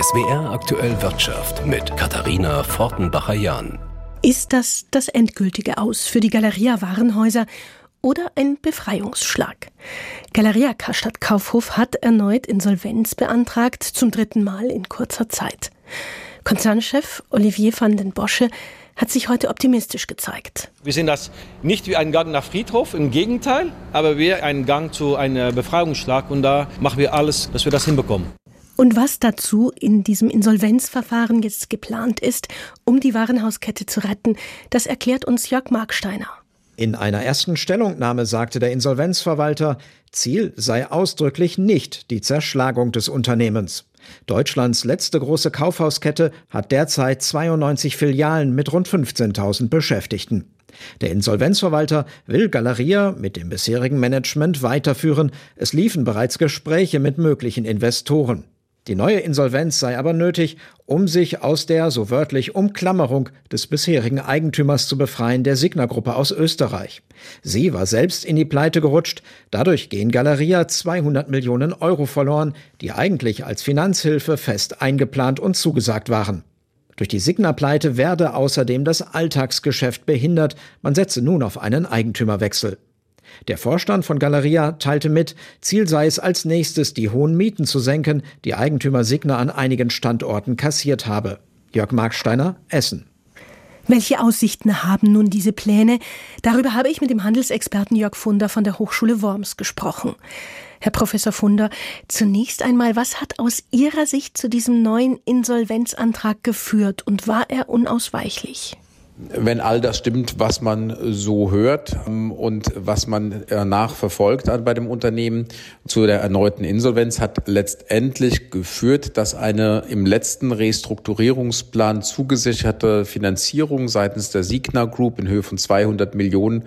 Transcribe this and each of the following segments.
SWR aktuell Wirtschaft mit Katharina Fortenbacher-Jahn. Ist das das endgültige Aus für die Galeria Warenhäuser oder ein Befreiungsschlag? Galeria Karstadt Kaufhof hat erneut Insolvenz beantragt, zum dritten Mal in kurzer Zeit. Konzernchef Olivier van den Bosche hat sich heute optimistisch gezeigt. Wir sehen das nicht wie einen Gang nach Friedhof, im Gegenteil, aber wie einen Gang zu einem Befreiungsschlag und da machen wir alles, dass wir das hinbekommen. Und was dazu in diesem Insolvenzverfahren jetzt geplant ist, um die Warenhauskette zu retten, das erklärt uns Jörg Marksteiner. In einer ersten Stellungnahme sagte der Insolvenzverwalter, Ziel sei ausdrücklich nicht die Zerschlagung des Unternehmens. Deutschlands letzte große Kaufhauskette hat derzeit 92 Filialen mit rund 15.000 Beschäftigten. Der Insolvenzverwalter will Galeria mit dem bisherigen Management weiterführen. Es liefen bereits Gespräche mit möglichen Investoren. Die neue Insolvenz sei aber nötig, um sich aus der so wörtlich Umklammerung des bisherigen Eigentümers zu befreien, der Signa-Gruppe aus Österreich. Sie war selbst in die Pleite gerutscht. Dadurch gehen Galeria 200 Millionen Euro verloren, die eigentlich als Finanzhilfe fest eingeplant und zugesagt waren. Durch die Signa-Pleite werde außerdem das Alltagsgeschäft behindert. Man setze nun auf einen Eigentümerwechsel. Der Vorstand von Galeria teilte mit, Ziel sei es als nächstes, die hohen Mieten zu senken, die Eigentümer Signa an einigen Standorten kassiert habe. Jörg Marksteiner, Essen. Welche Aussichten haben nun diese Pläne? Darüber habe ich mit dem Handelsexperten Jörg Funder von der Hochschule Worms gesprochen. Herr Professor Funder, zunächst einmal, was hat aus Ihrer Sicht zu diesem neuen Insolvenzantrag geführt und war er unausweichlich? Wenn all das stimmt, was man so hört ähm, und was man äh, nachverfolgt bei dem Unternehmen zu der erneuten Insolvenz, hat letztendlich geführt, dass eine im letzten Restrukturierungsplan zugesicherte Finanzierung seitens der Signa Group in Höhe von 200 Millionen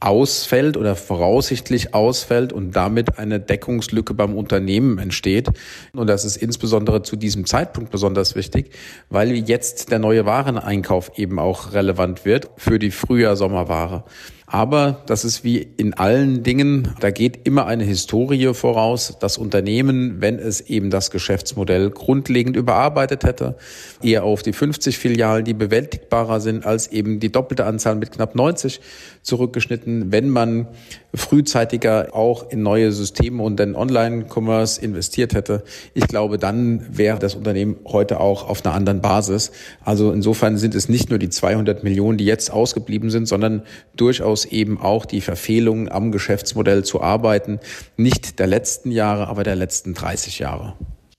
ausfällt oder voraussichtlich ausfällt und damit eine Deckungslücke beim Unternehmen entsteht. Und das ist insbesondere zu diesem Zeitpunkt besonders wichtig, weil jetzt der neue Wareneinkauf eben auch relevant wird für die Frühjahr-Sommerware. Aber das ist wie in allen Dingen, da geht immer eine Historie voraus. Das Unternehmen, wenn es eben das Geschäftsmodell grundlegend überarbeitet hätte, eher auf die 50 Filialen, die bewältigbarer sind, als eben die doppelte Anzahl mit knapp 90 zurückgeschnitten. Wenn man frühzeitiger auch in neue Systeme und den Online-Commerce investiert hätte, ich glaube, dann wäre das Unternehmen heute auch auf einer anderen Basis. Also insofern sind es nicht nur die 200 Millionen, die jetzt ausgeblieben sind, sondern durchaus durchaus eben auch die Verfehlungen am Geschäftsmodell zu arbeiten, nicht der letzten Jahre, aber der letzten 30 Jahre.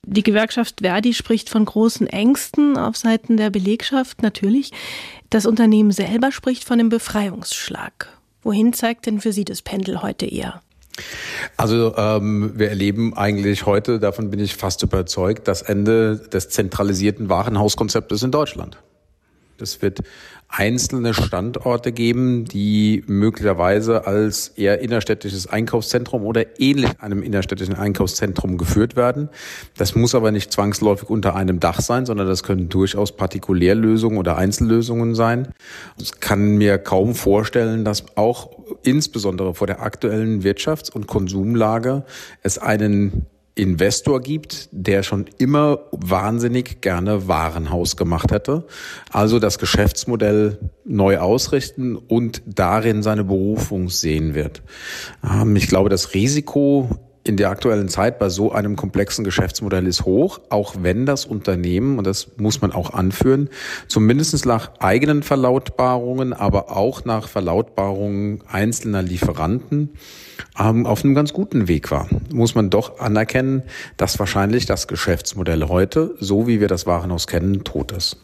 Die Gewerkschaft Verdi spricht von großen Ängsten auf Seiten der Belegschaft, natürlich. Das Unternehmen selber spricht von einem Befreiungsschlag. Wohin zeigt denn für Sie das Pendel heute eher? Also ähm, wir erleben eigentlich heute, davon bin ich fast überzeugt, das Ende des zentralisierten Warenhauskonzeptes in Deutschland. Es wird einzelne Standorte geben, die möglicherweise als eher innerstädtisches Einkaufszentrum oder ähnlich einem innerstädtischen Einkaufszentrum geführt werden. Das muss aber nicht zwangsläufig unter einem Dach sein, sondern das können durchaus Partikulärlösungen oder Einzellösungen sein. Ich kann mir kaum vorstellen, dass auch insbesondere vor der aktuellen Wirtschafts- und Konsumlage es einen Investor gibt, der schon immer wahnsinnig gerne Warenhaus gemacht hätte. Also das Geschäftsmodell neu ausrichten und darin seine Berufung sehen wird. Ähm, ich glaube, das Risiko in der aktuellen Zeit bei so einem komplexen Geschäftsmodell ist hoch, auch wenn das Unternehmen, und das muss man auch anführen, zumindest nach eigenen Verlautbarungen, aber auch nach Verlautbarungen einzelner Lieferanten ähm, auf einem ganz guten Weg war. Muss man doch anerkennen, dass wahrscheinlich das Geschäftsmodell heute, so wie wir das Warenhaus kennen, tot ist.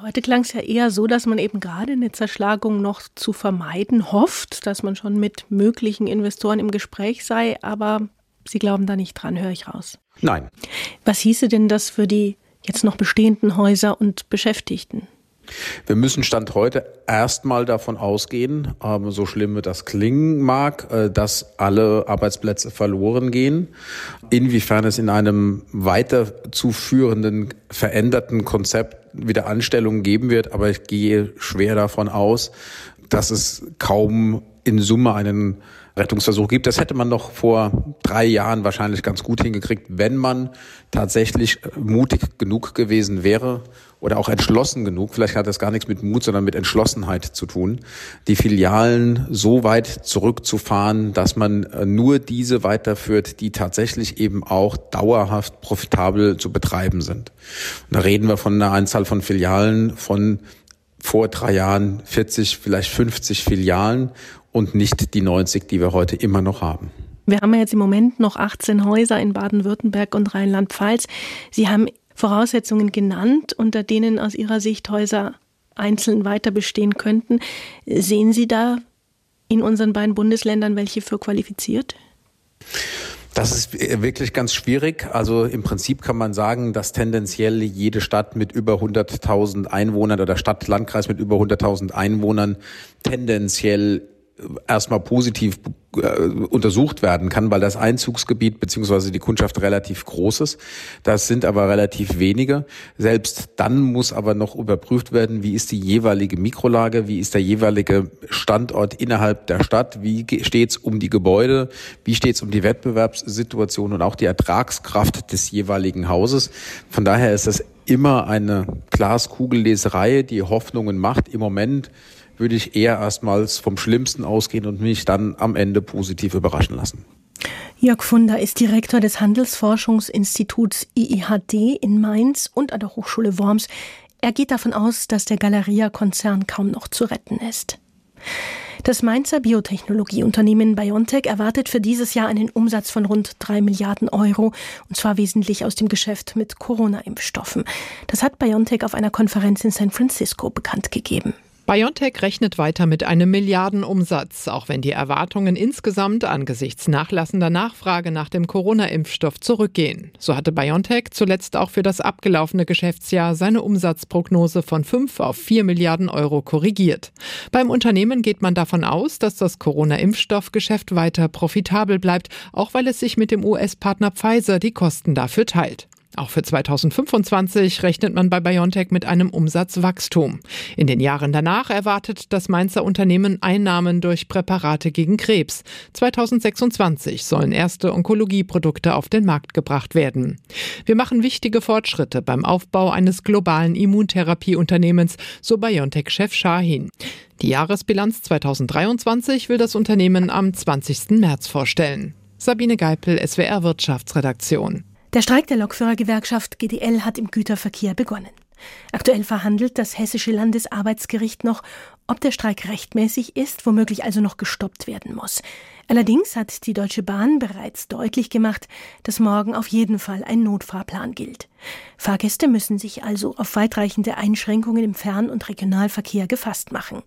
Heute klang es ja eher so, dass man eben gerade eine Zerschlagung noch zu vermeiden hofft, dass man schon mit möglichen Investoren im Gespräch sei, aber Sie glauben da nicht dran, höre ich raus. Nein. Was hieße denn das für die jetzt noch bestehenden Häuser und Beschäftigten? Wir müssen Stand heute erstmal davon ausgehen, ähm, so schlimm das klingen mag, äh, dass alle Arbeitsplätze verloren gehen. Inwiefern es in einem weiterzuführenden, veränderten Konzept wieder Anstellungen geben wird, aber ich gehe schwer davon aus, dass es kaum in Summe einen Rettungsversuche gibt. Das hätte man noch vor drei Jahren wahrscheinlich ganz gut hingekriegt, wenn man tatsächlich mutig genug gewesen wäre oder auch entschlossen genug. Vielleicht hat das gar nichts mit Mut, sondern mit Entschlossenheit zu tun, die Filialen so weit zurückzufahren, dass man nur diese weiterführt, die tatsächlich eben auch dauerhaft profitabel zu betreiben sind. Und da reden wir von einer Anzahl von Filialen von vor drei Jahren 40, vielleicht 50 Filialen und nicht die 90, die wir heute immer noch haben. Wir haben ja jetzt im Moment noch 18 Häuser in Baden-Württemberg und Rheinland-Pfalz. Sie haben Voraussetzungen genannt, unter denen aus Ihrer Sicht Häuser einzeln weiter bestehen könnten. Sehen Sie da in unseren beiden Bundesländern welche für qualifiziert? Das ist wirklich ganz schwierig. Also im Prinzip kann man sagen, dass tendenziell jede Stadt mit über 100.000 Einwohnern oder Stadt, Landkreis mit über 100.000 Einwohnern tendenziell erstmal positiv äh, untersucht werden kann, weil das Einzugsgebiet beziehungsweise die Kundschaft relativ groß ist. Das sind aber relativ wenige. Selbst dann muss aber noch überprüft werden, wie ist die jeweilige Mikrolage, wie ist der jeweilige Standort innerhalb der Stadt, wie steht es um die Gebäude, wie steht es um die Wettbewerbssituation und auch die Ertragskraft des jeweiligen Hauses. Von daher ist das immer eine Glaskugelleserei, die Hoffnungen macht. Im Moment würde ich eher erstmals vom Schlimmsten ausgehen und mich dann am Ende positiv überraschen lassen. Jörg Funder ist Direktor des Handelsforschungsinstituts IIHD in Mainz und an der Hochschule Worms. Er geht davon aus, dass der Galeria-Konzern kaum noch zu retten ist. Das Mainzer Biotechnologieunternehmen BioNTech erwartet für dieses Jahr einen Umsatz von rund drei Milliarden Euro, und zwar wesentlich aus dem Geschäft mit Corona-Impfstoffen. Das hat BioNTech auf einer Konferenz in San Francisco bekannt gegeben. BioNTech rechnet weiter mit einem Milliardenumsatz, auch wenn die Erwartungen insgesamt angesichts nachlassender Nachfrage nach dem Corona-Impfstoff zurückgehen. So hatte BioNTech zuletzt auch für das abgelaufene Geschäftsjahr seine Umsatzprognose von 5 auf 4 Milliarden Euro korrigiert. Beim Unternehmen geht man davon aus, dass das Corona-Impfstoffgeschäft weiter profitabel bleibt, auch weil es sich mit dem US-Partner Pfizer die Kosten dafür teilt. Auch für 2025 rechnet man bei BioNTech mit einem Umsatzwachstum. In den Jahren danach erwartet das Mainzer Unternehmen Einnahmen durch Präparate gegen Krebs. 2026 sollen erste Onkologieprodukte auf den Markt gebracht werden. Wir machen wichtige Fortschritte beim Aufbau eines globalen Immuntherapieunternehmens, so BioNTech-Chef Shahin. Die Jahresbilanz 2023 will das Unternehmen am 20. März vorstellen. Sabine Geipel, SWR Wirtschaftsredaktion. Der Streik der Lokführergewerkschaft GDL hat im Güterverkehr begonnen. Aktuell verhandelt das Hessische Landesarbeitsgericht noch, ob der Streik rechtmäßig ist, womöglich also noch gestoppt werden muss. Allerdings hat die Deutsche Bahn bereits deutlich gemacht, dass morgen auf jeden Fall ein Notfahrplan gilt. Fahrgäste müssen sich also auf weitreichende Einschränkungen im Fern- und Regionalverkehr gefasst machen.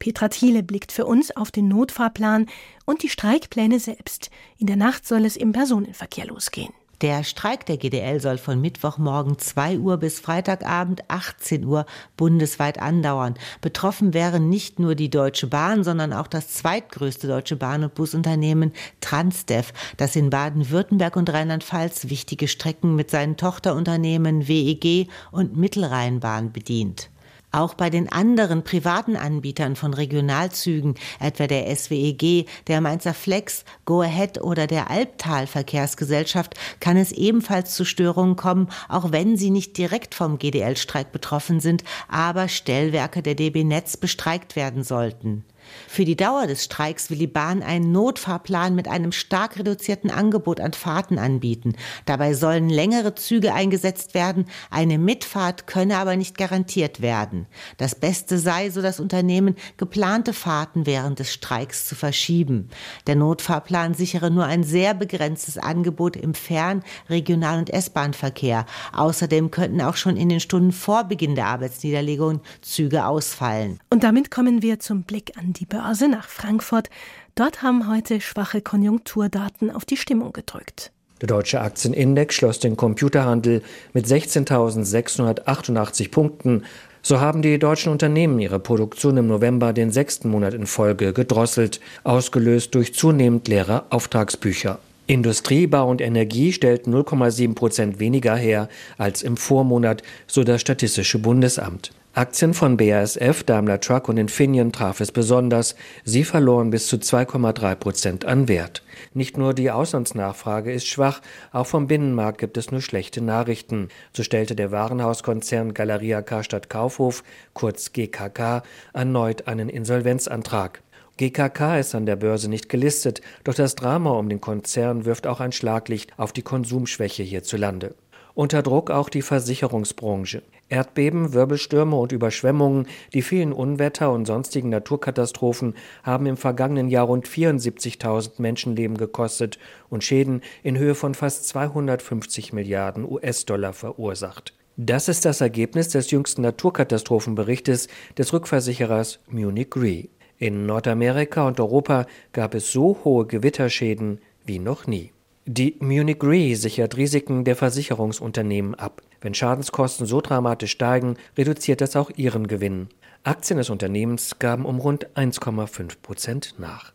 Petra Thiele blickt für uns auf den Notfahrplan und die Streikpläne selbst. In der Nacht soll es im Personenverkehr losgehen. Der Streik der GDL soll von Mittwochmorgen 2 Uhr bis Freitagabend 18 Uhr bundesweit andauern. Betroffen wären nicht nur die Deutsche Bahn, sondern auch das zweitgrößte deutsche Bahn- und Busunternehmen Transdev, das in Baden-Württemberg und Rheinland-Pfalz wichtige Strecken mit seinen Tochterunternehmen WEG und Mittelrheinbahn bedient. Auch bei den anderen privaten Anbietern von Regionalzügen, etwa der SWEG, der Mainzer Flex, Go Ahead oder der Albtal Verkehrsgesellschaft, kann es ebenfalls zu Störungen kommen, auch wenn sie nicht direkt vom GDL-Streik betroffen sind, aber Stellwerke der DB Netz bestreikt werden sollten. Für die Dauer des Streiks will die Bahn einen Notfahrplan mit einem stark reduzierten Angebot an Fahrten anbieten. Dabei sollen längere Züge eingesetzt werden, eine Mitfahrt könne aber nicht garantiert werden. Das Beste sei, so das Unternehmen, geplante Fahrten während des Streiks zu verschieben. Der Notfahrplan sichere nur ein sehr begrenztes Angebot im Fern-, Regional- und S-Bahn-Verkehr. Außerdem könnten auch schon in den Stunden vor Beginn der Arbeitsniederlegung Züge ausfallen. Und damit kommen wir zum Blick an die Börse nach Frankfurt. Dort haben heute schwache Konjunkturdaten auf die Stimmung gedrückt. Der deutsche Aktienindex schloss den Computerhandel mit 16.688 Punkten. So haben die deutschen Unternehmen ihre Produktion im November den sechsten Monat in Folge gedrosselt, ausgelöst durch zunehmend leere Auftragsbücher. Industrie, Bau und Energie stellten 0,7 Prozent weniger her als im Vormonat, so das Statistische Bundesamt. Aktien von BASF, Daimler Truck und Infineon traf es besonders. Sie verloren bis zu 2,3 Prozent an Wert. Nicht nur die Auslandsnachfrage ist schwach, auch vom Binnenmarkt gibt es nur schlechte Nachrichten. So stellte der Warenhauskonzern Galeria Karstadt Kaufhof, kurz GKK, erneut einen Insolvenzantrag. GKK ist an der Börse nicht gelistet, doch das Drama um den Konzern wirft auch ein Schlaglicht auf die Konsumschwäche hierzulande. Unter Druck auch die Versicherungsbranche. Erdbeben, Wirbelstürme und Überschwemmungen, die vielen Unwetter und sonstigen Naturkatastrophen haben im vergangenen Jahr rund 74.000 Menschenleben gekostet und Schäden in Höhe von fast 250 Milliarden US-Dollar verursacht. Das ist das Ergebnis des jüngsten Naturkatastrophenberichtes des Rückversicherers Munich Re. In Nordamerika und Europa gab es so hohe Gewitterschäden wie noch nie. Die Munich Re sichert Risiken der Versicherungsunternehmen ab. Wenn Schadenskosten so dramatisch steigen, reduziert das auch ihren Gewinn. Aktien des Unternehmens gaben um rund 1,5 Prozent nach.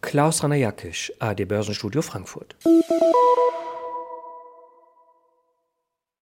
Klaus Ranajakisch, AD Börsenstudio Frankfurt.